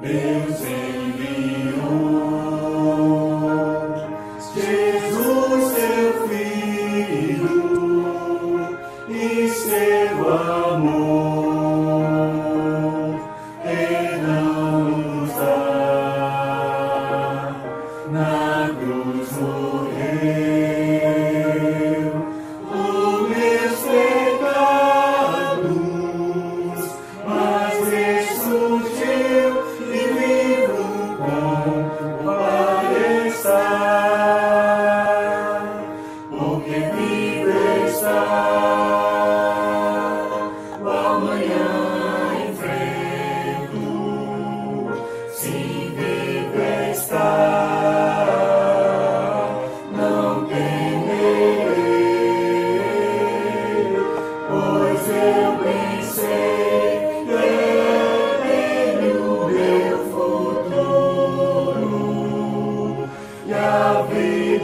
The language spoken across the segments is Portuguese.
Deus enviou Jesus, seu Filho, e seu amor nos dá na cruz morreu.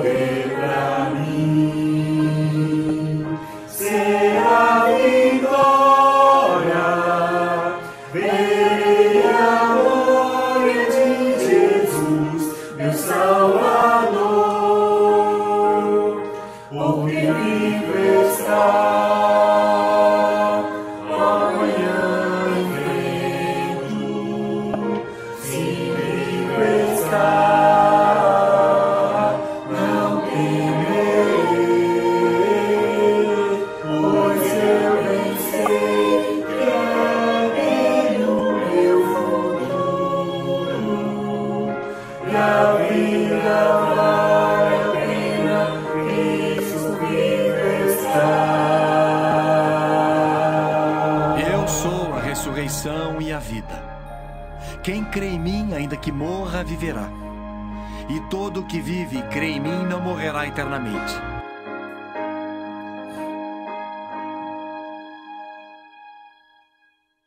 know. ressurreição e a vida. Quem crê em mim, ainda que morra, viverá. E todo o que vive e crê em mim não morrerá eternamente.